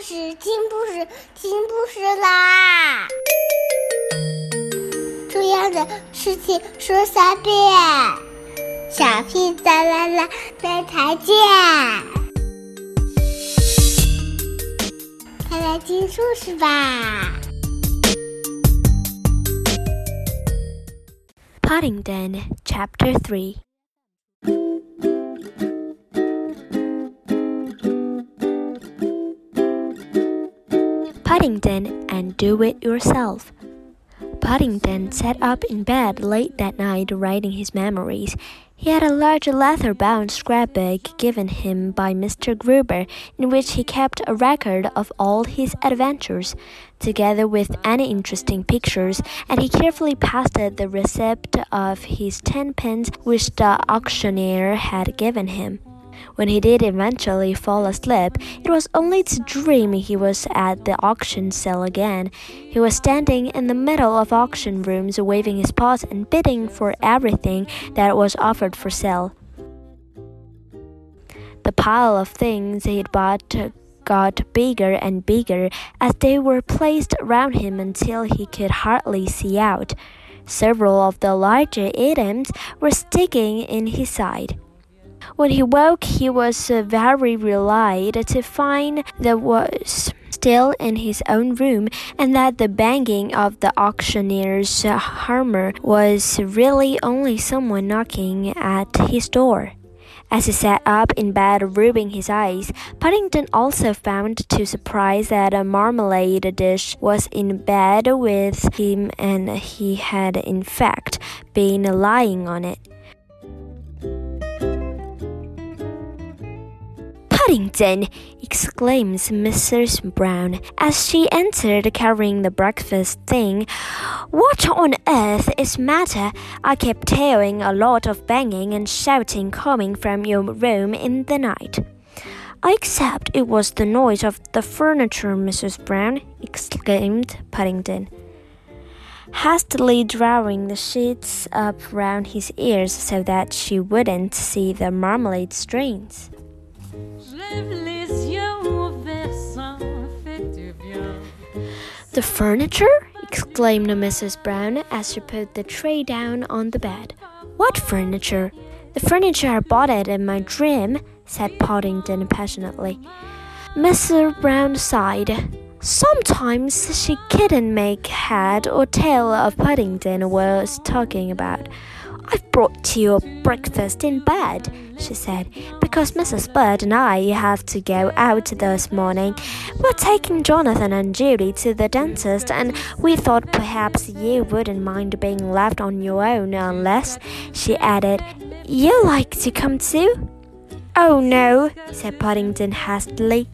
事，听故事，听故事啦！重要的事情说三遍，小屁哒啦啦，明天见！快来听故事吧。Paddington, Chapter Three Paddington and Do It Yourself. Paddington sat up in bed late that night writing his memories. He had a large leather bound scrapbook given him by Mr. Gruber, in which he kept a record of all his adventures, together with any interesting pictures, and he carefully pasted the receipt of his tenpence which the auctioneer had given him. When he did eventually fall asleep, it was only to dream he was at the auction sale again. He was standing in the middle of auction rooms, waving his paws and bidding for everything that was offered for sale. The pile of things he'd bought got bigger and bigger as they were placed around him until he could hardly see out. Several of the larger items were sticking in his side. When he woke, he was uh, very relieved to find that was still in his own room and that the banging of the auctioneer's hammer was really only someone knocking at his door. As he sat up in bed rubbing his eyes, Paddington also found to surprise that a marmalade dish was in bed with him and he had in fact been lying on it. Paddington! exclaims Mrs. Brown as she entered carrying the breakfast thing. What on earth is matter? I kept hearing a lot of banging and shouting coming from your room in the night. I accept it was the noise of the furniture, Mrs. Brown, exclaimed Paddington, hastily drawing the sheets up round his ears so that she wouldn't see the marmalade stains. The furniture? exclaimed Mrs. Brown as she put the tray down on the bed. What furniture? The furniture I bought it in my dream, said Paddington passionately. Mr. Brown sighed. Sometimes she couldn't make head or tail of Paddington was talking about. I've brought you breakfast in bed, she said, because Mrs. Bird and I have to go out this morning. We're taking Jonathan and Judy to the dentist, and we thought perhaps you wouldn't mind being left on your own unless, she added, you like to come too? Oh no, said Paddington hastily.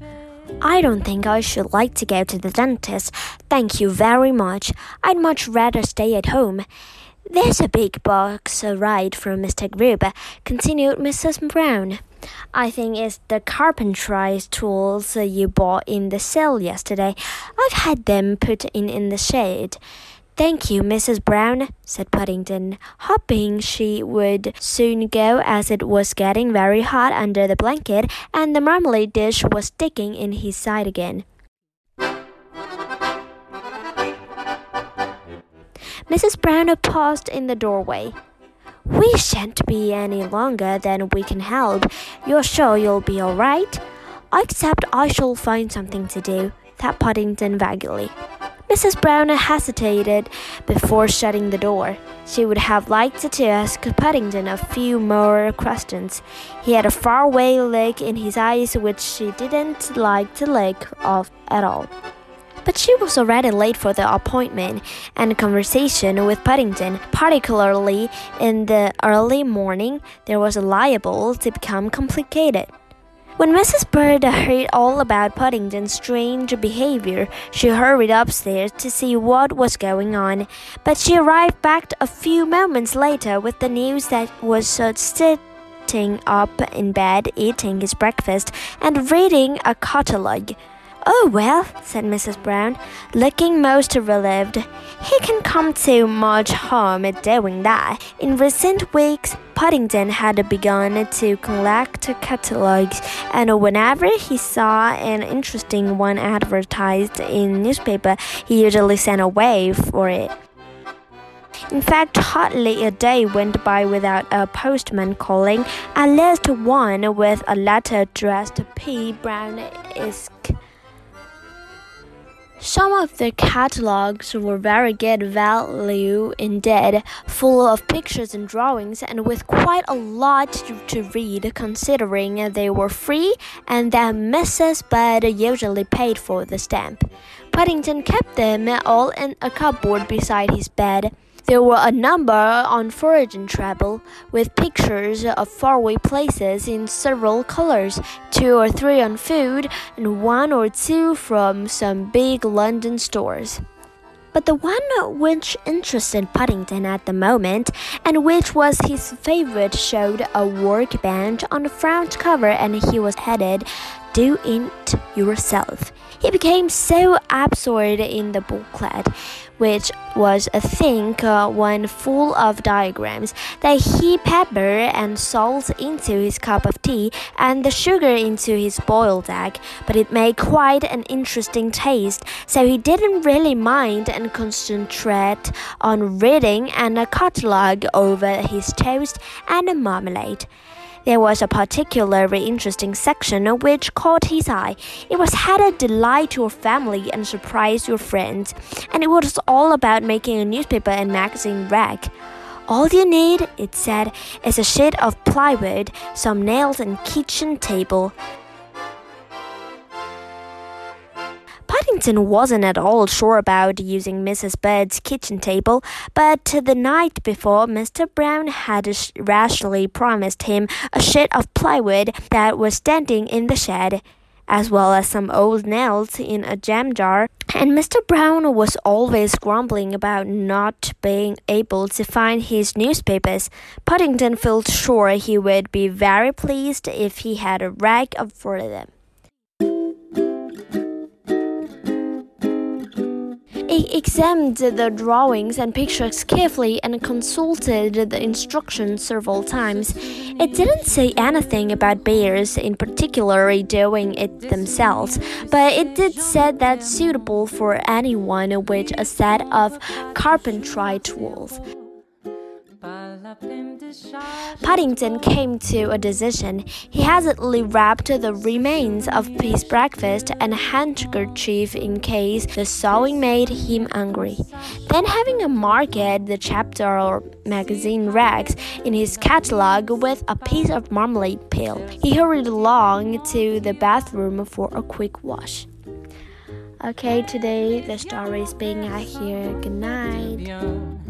I don't think I should like to go to the dentist. Thank you very much. I'd much rather stay at home. There's a big box right from Mr. Gruber, continued Mrs. Brown. I think it's the carpentry tools you bought in the sale yesterday. I've had them put in in the shade. Thank you, Mrs. Brown, said Paddington, hoping she would soon go as it was getting very hot under the blanket and the marmalade dish was sticking in his side again. Mrs. Brown paused in the doorway. We shan't be any longer than we can help. You're sure you'll be all right? Except I shall find something to do, said Paddington vaguely. Mrs. Brown hesitated before shutting the door. She would have liked to ask Paddington a few more questions. He had a faraway look in his eyes which she didn't like to look of at all. But she was already late for the appointment, and conversation with Paddington, particularly in the early morning, there was liable to become complicated. When Mrs. Bird heard all about Paddington's strange behavior, she hurried upstairs to see what was going on. But she arrived back a few moments later with the news that was sitting up in bed, eating his breakfast, and reading a catalogue. Oh, well, said Mrs. Brown, looking most relieved. He can come to much harm doing that. In recent weeks, Paddington had begun to collect catalogs, and whenever he saw an interesting one advertised in newspaper, he usually sent away for it. In fact, hardly a day went by without a postman calling, at least one with a letter addressed to P. Brown Isk. Some of the catalogs were very good value indeed, full of pictures and drawings, and with quite a lot to read, considering they were free and that Mrs. Bird usually paid for the stamp. Paddington kept them all in a cupboard beside his bed. There were a number on foraging travel, with pictures of faraway places in several colors, two or three on food, and one or two from some big London stores. But the one which interested Paddington at the moment, and which was his favorite, showed a workbench on the front cover, and he was headed, Do It Yourself. He became so absorbed in the booklet, which was a thick uh, one full of diagrams, that he pepper and salt into his cup of tea and the sugar into his boiled egg, but it made quite an interesting taste, so he didn't really mind and concentrate on reading and a catalogue over his toast and marmalade. There was a particularly interesting section which caught his eye. It was how to Delight Your Family and Surprise Your Friends, and it was all about making a newspaper and magazine rag. All you need, it said, is a sheet of plywood, some nails, and kitchen table. Paddington wasn't at all sure about using Mrs. Bird's kitchen table, but the night before, Mr. Brown had rashly promised him a sheet of plywood that was standing in the shed as well as some old nails in a jam jar. And Mr. Brown was always grumbling about not being able to find his newspapers. Paddington felt sure he would be very pleased if he had a rag for them. He examined the drawings and pictures carefully and consulted the instructions several times. It didn't say anything about bears in particular doing it themselves, but it did say that suitable for anyone with a set of carpentry tools. Paddington came to a decision. He hastily wrapped the remains of his breakfast and a handkerchief in case the sewing made him angry. Then, having a marked the chapter or magazine rags in his catalogue with a piece of marmalade peel, he hurried along to the bathroom for a quick wash. Okay, today the story is being out here. Good night.